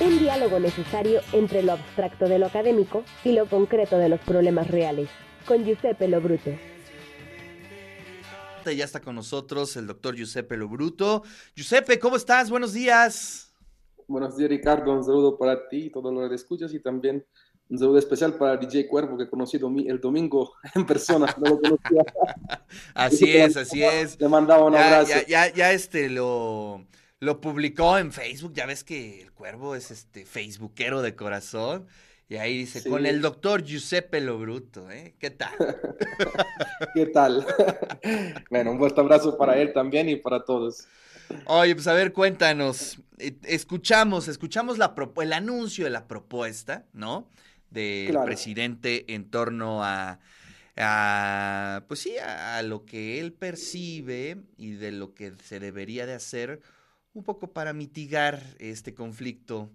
Un diálogo necesario entre lo abstracto de lo académico y lo concreto de los problemas reales. Con Giuseppe Lobruto. Ya está con nosotros el doctor Giuseppe Lobruto. Giuseppe, ¿cómo estás? Buenos días. Buenos días, Ricardo. Un saludo para ti y todos los que escuchas y también un saludo especial para DJ Cuervo, que he conocido el domingo en persona. No lo conocía. así es, así es. Le mandaba un abrazo. Ya, ya, ya, este lo, lo publicó en Facebook. Ya ves que el Cuervo es este Facebookero de corazón. Y ahí dice, con el doctor Giuseppe Lobruto, ¿eh? ¿Qué tal? ¿Qué tal? bueno, un fuerte abrazo para él también y para todos. Oye, pues a ver, cuéntanos. Eh, escuchamos, escuchamos la el anuncio de la propuesta, ¿no? Del presidente en torno a, a, pues sí, a, lo que él percibe y de lo que se debería de hacer un poco para mitigar este conflicto.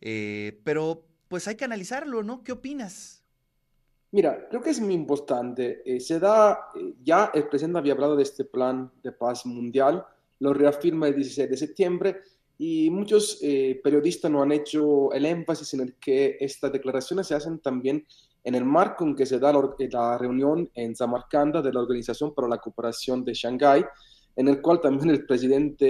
Eh, pero pues hay que analizarlo, ¿no? ¿Qué opinas? Mira, creo que es muy importante. Eh, se da, eh, ya el presidente había hablado de este plan de paz mundial, lo reafirma el 16 de septiembre y muchos periodistas no han hecho el énfasis en el que estas declaraciones se hacen también en el marco en que se da la, la reunión en Samarcanda de la Organización para la Cooperación de Shanghái, en el cual también el presidente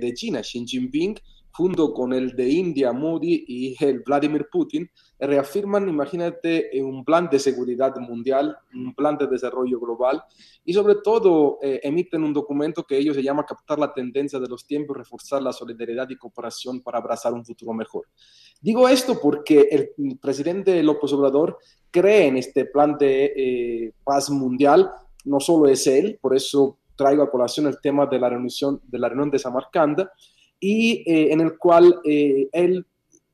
de China, Xi Jinping, junto con el de India, Modi y el Vladimir Putin, reafirman, imagínate, un plan de seguridad mundial, un plan de desarrollo global y sobre todo eh, emiten un documento que ellos se llama Captar la tendencia de los tiempos, reforzar la solidaridad y cooperación para abrazar un futuro mejor. Digo esto porque el presidente López Obrador cree en este plan de eh, paz mundial, no solo es él, por eso traigo a colación el tema de la reunión de, la reunión de Samarcanda, y eh, en el cual eh, él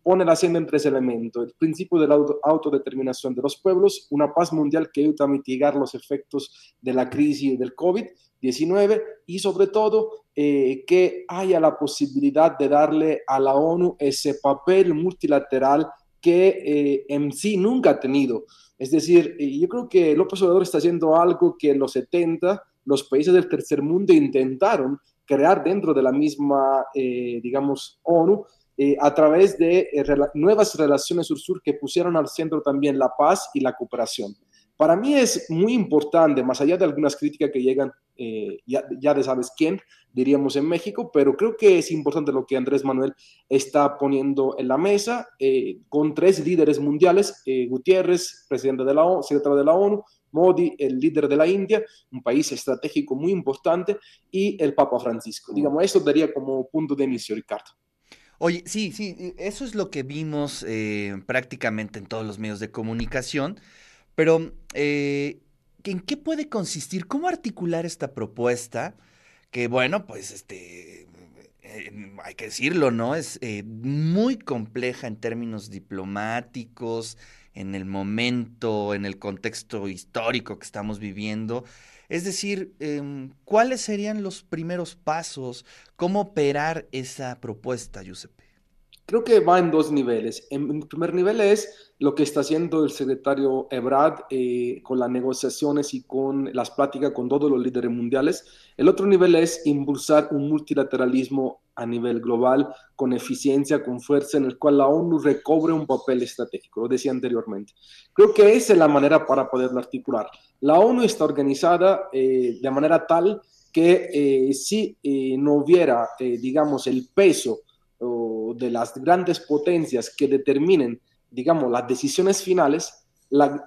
pone la hacienda en tres elementos. El principio de la autodeterminación de los pueblos, una paz mundial que ayuda a mitigar los efectos de la crisis del COVID-19 y sobre todo eh, que haya la posibilidad de darle a la ONU ese papel multilateral que en sí nunca ha tenido. Es decir, yo creo que López Obrador está haciendo algo que en los 70 los países del tercer mundo intentaron crear dentro de la misma, eh, digamos, ONU, eh, a través de eh, nuevas relaciones sur-sur que pusieron al centro también la paz y la cooperación. Para mí es muy importante, más allá de algunas críticas que llegan, ya, ya, de sabes quién, diríamos en México, pero creo que es importante lo que Andrés Manuel está poniendo en la mesa con tres líderes mundiales, Gutiérrez, presidente de la ONU, secretario de la ONU, Modi, el líder de la India, un país estratégico muy importante, y el Papa Francisco. Digamos, eso daría como punto de inicio, Ricardo. Oye, sí, sí, eso es lo que vimos eh, prácticamente en todos los medios de comunicación, pero eh, ¿en qué puede consistir? ¿Cómo articular esta propuesta? Que bueno, pues este, eh, hay que decirlo, ¿no? Es muy compleja en términos diplomáticos, en el momento, en el contexto histórico que estamos viviendo. Es decir, em, ¿cuáles serían los primeros pasos? ¿Cómo operar esa propuesta, Giuseppe? Creo que va en dos niveles. En primer nivel es lo que está haciendo el secretario Ebrard eh, con las negociaciones y con las pláticas con todos los líderes mundiales. El otro nivel es impulsar un multilateralismo a nivel global con eficiencia, con fuerza, en el cual la ONU recobre un papel estratégico, lo decía anteriormente. Creo que esa es la manera para poderlo articular. La ONU está organizada eh, de manera tal que eh, si no hubiera, digamos, el peso de las grandes potencias que determinen, digamos, las decisiones finales,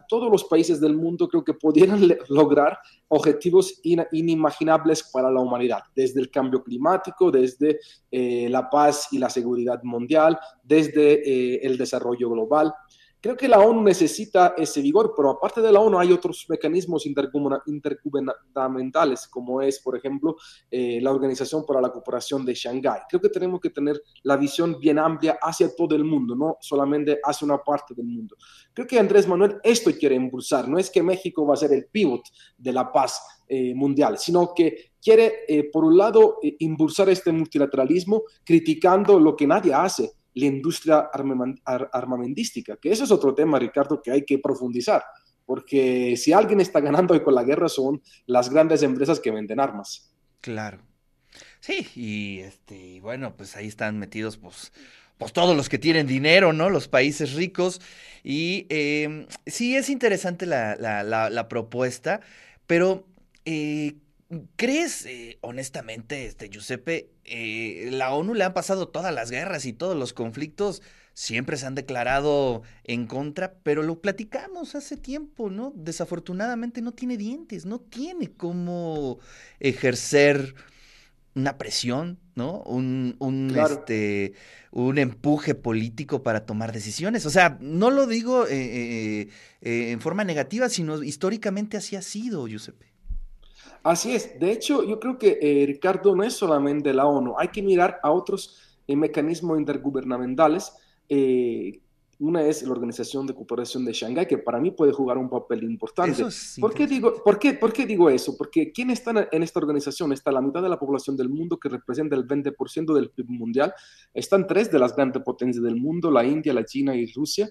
todos los países del mundo creo que pudieran lograr objetivos inimaginables para la humanidad, desde el cambio climático, desde eh, la paz y la seguridad mundial, desde eh, el desarrollo global. Creo que la ONU necesita ese vigor, pero aparte de la ONU hay otros mecanismos intergubernamentales, como es, por ejemplo, eh, la Organización para la Cooperación de Shanghái. Creo que tenemos que tener la visión bien amplia hacia todo el mundo, no solamente hacia una parte del mundo. Creo que Andrés Manuel esto quiere impulsar, no es que México va a ser el pivot de la paz eh, mundial, sino que quiere, eh, por un lado, impulsar este multilateralismo criticando lo que nadie hace, la industria armamentística, que eso es otro tema, Ricardo, que hay que profundizar, porque si alguien está ganando hoy con la guerra son las grandes empresas que venden armas. Claro. Sí, y este, bueno, pues ahí están metidos pues pues todos los que tienen dinero, ¿no? Los países ricos. Y em, sí, es interesante la, propuesta, pero eh, ¿crees, eh, honestamente, este, Giuseppe, eh, la ONU le han pasado todas las guerras y todos los conflictos? Siempre se han declarado en contra, pero lo platicamos hace tiempo, ¿no? Desafortunadamente no tiene dientes, no tiene cómo ejercer una presión, ¿no? Un, un, este, un empuje político para tomar decisiones. O sea, no lo digo eh, en forma negativa, sino históricamente así ha sido, Giuseppe. Así es. De hecho, yo creo que, Ricardo, no es solamente la ONU. Hay que mirar a otros mecanismos intergubernamentales una es la Organización de Cooperación de Shanghái, que para mí puede jugar un papel importante. ¿Por, qué digo, por, qué, ¿Por qué digo eso? Porque ¿quién está en esta organización? Está la mitad de la población del mundo, que representa el 20% del PIB mundial. Están tres de las grandes potencias del mundo, la India, la China y Rusia.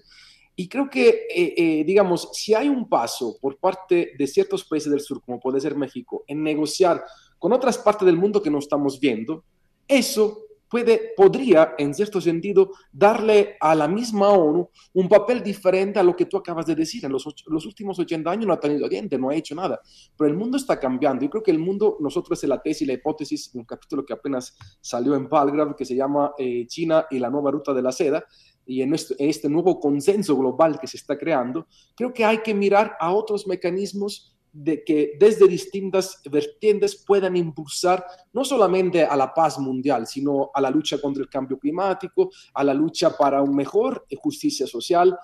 Y creo que, eh, eh, digamos, si hay un paso por parte de ciertos países del sur, como puede ser México, en negociar con otras partes del mundo que no estamos viendo, eso puede, podría, en cierto sentido, darle a la misma ONU un papel diferente a lo que tú acabas de decir. En los, los últimos 80 años no ha tenido gente, no ha hecho nada, pero el mundo está cambiando. Yo creo que el mundo, nosotros en la tesis la hipótesis, un capítulo que apenas salió en Palgrave, que se llama eh, China y la nueva ruta de la seda, y en este, nuevo consenso global que se está creando, creo que hay que mirar a otros mecanismos de que desde distintas vertientes puedan impulsar no solamente a la paz mundial, sino a la lucha contra el cambio climático, a la lucha para un mejor justicia social.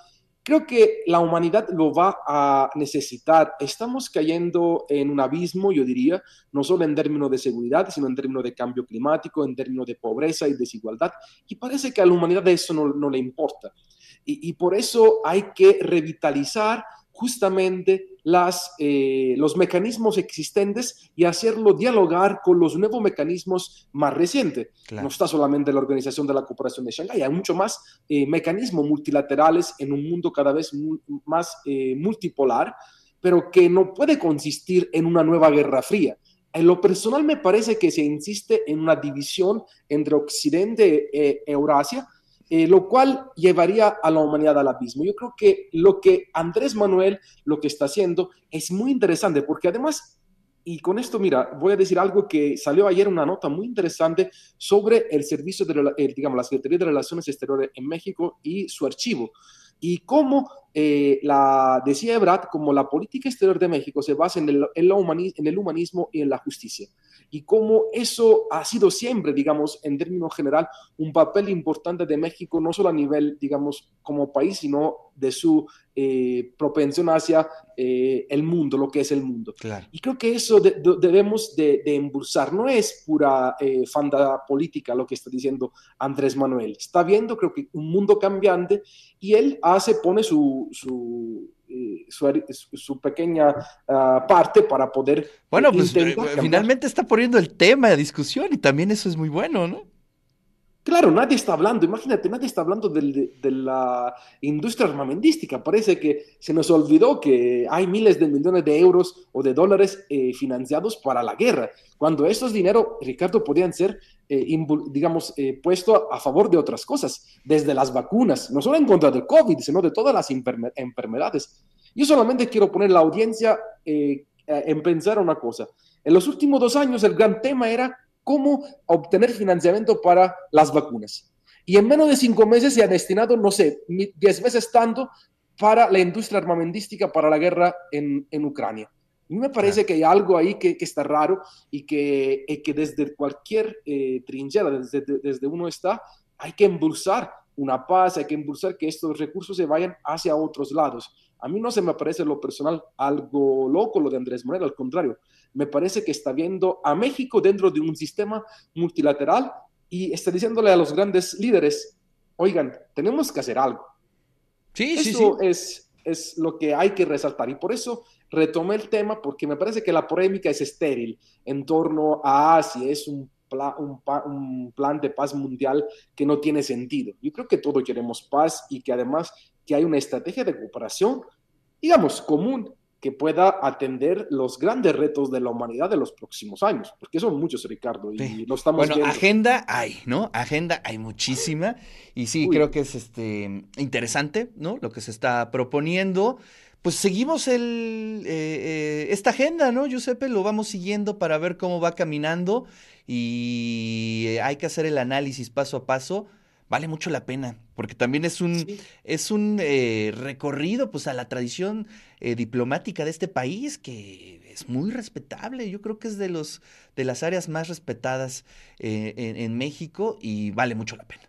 Creo que la humanidad lo va a necesitar. Estamos cayendo en un abismo, yo diría, no solo en términos de seguridad, sino en términos de cambio climático, en términos de pobreza y desigualdad. Y parece que a la humanidad eso no, le importa. Y, por eso hay que revitalizar justamente las, eh, los mecanismos existentes y hacerlo dialogar con los nuevos mecanismos más recientes. No está solamente la Organización de la Cooperación de Shanghái, hay mucho más eh, mecanismos multilaterales en un mundo cada vez más eh, multipolar, pero que no puede consistir en una nueva guerra fría. En lo personal me parece que se insiste en una división entre Occidente e Eurasia, eh, lo cual llevaría a la humanidad al abismo. Yo creo que lo que Andrés Manuel lo que está haciendo es muy interesante porque además, y con esto, mira, voy a decir algo que salió ayer una nota muy interesante sobre el servicio de, eh, digamos, la Secretaría de Relaciones Exteriores en México y su archivo y cómo eh, la, decía Ebrard, como la política exterior de México se basa en el, en, en el humanismo y en la justicia y cómo eso ha sido siempre, digamos, en términos general, un papel importante de México, no solo a nivel, digamos, como país, sino de su eh, propensión hacia eh, el mundo, lo que es el mundo. Y creo que eso debemos de, de, impulsar, no es pura eh, fanda política lo que está diciendo Andrés Manuel, está viendo, creo que, un mundo cambiante y él hace, pone su, su su, pequeña ah, parte para poder... Bueno, pues eh, finalmente está poniendo el tema de discusión y también eso es muy bueno, ¿no? Claro, nadie está hablando, imagínate, nadie está hablando de, la industria armamentística. Parece que se nos olvidó que hay miles de millones de euros o de dólares eh, financiados para la guerra, cuando esos dinero, Ricardo, podían ser, eh, digamos, eh, puestos a favor de otras cosas, desde las vacunas, no solo en contra del COVID, sino de todas las enfermedades. Yo solamente quiero poner la audiencia en pensar una cosa. En los últimos dos años el gran tema era cómo obtener financiamiento para las vacunas. Y en menos de cinco meses se ha destinado, no sé, diez veces tanto para la industria armamentística, para la guerra en, en Ucrania. A mí me parece que hay algo ahí que, que está raro y que, que desde cualquier eh, trinchera, desde, desde uno está, hay que impulsar una paz, hay que impulsar que estos recursos se vayan hacia otros lados. A mí no se me parece lo personal algo loco lo de Andrés Moreno, al contrario, me parece que está viendo a México dentro de un sistema multilateral y está diciéndole a los grandes líderes, oigan, tenemos que hacer algo. Sí, sí, sí. Es, es lo que hay que resaltar y por eso retomé el tema porque me parece que la polémica es estéril en torno a si es un, un, un, plan de paz mundial que no tiene sentido. Yo creo que todos queremos paz y que además que hay una estrategia de cooperación, digamos, común que pueda atender los grandes retos de la humanidad de los próximos años, porque son muchos, Ricardo, y lo estamos bueno, agenda hay, ¿no? Agenda hay muchísima, y sí, creo que es este interesante, ¿no? Lo que se está proponiendo. Pues seguimos el, eh, eh, esta agenda, ¿no, Giuseppe? Lo vamos siguiendo para ver cómo va caminando y hay que hacer el análisis paso a paso vale mucho la pena, porque también es un, es un eh, recorrido pues, a la tradición eh, diplomática de este país que es muy respetable. Yo creo que es de, los, de las áreas más respetadas eh, en, México y vale mucho la pena.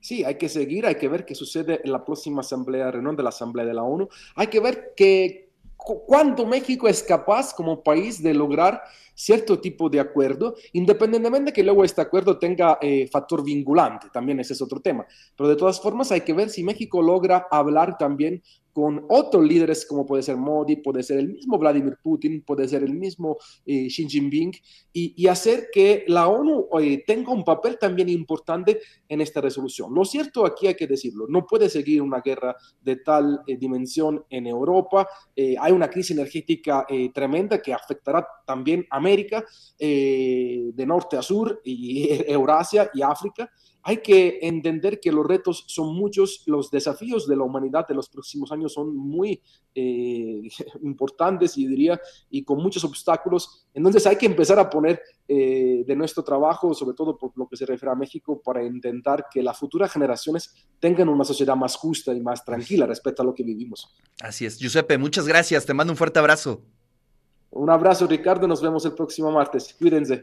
Sí, hay que seguir, hay que ver qué sucede en la próxima asamblea, reunión de la Asamblea de la ONU. Hay que ver que, cuánto México es capaz como país de lograr cierto tipo de acuerdo, independientemente de que luego este acuerdo tenga eh, factor vinculante, también ese es otro tema. Pero de todas formas hay que ver si México logra hablar también con otros líderes como puede ser Modi, puede ser el mismo Vladimir Putin, puede ser el mismo eh, Xi Jinping, y, hacer que la ONU eh, tenga un papel también importante en esta resolución. Lo cierto aquí hay que decirlo, no puede seguir una guerra de tal eh, dimensión en Europa, hay una crisis energética tremenda que afectará también América, de norte a sur, y Eurasia y África, hay que entender que los retos son muchos, los desafíos de la humanidad de los próximos años son muy eh, importantes y diría, y con muchos obstáculos. Entonces hay que empezar a poner eh, de nuestro trabajo, sobre todo por lo que se refiere a México, para intentar que las futuras generaciones tengan una sociedad más justa y más tranquila respecto a lo que vivimos. Así es. Giuseppe, muchas gracias. Te mando un fuerte abrazo. Un abrazo, Ricardo. Nos vemos el próximo martes. Cuídense.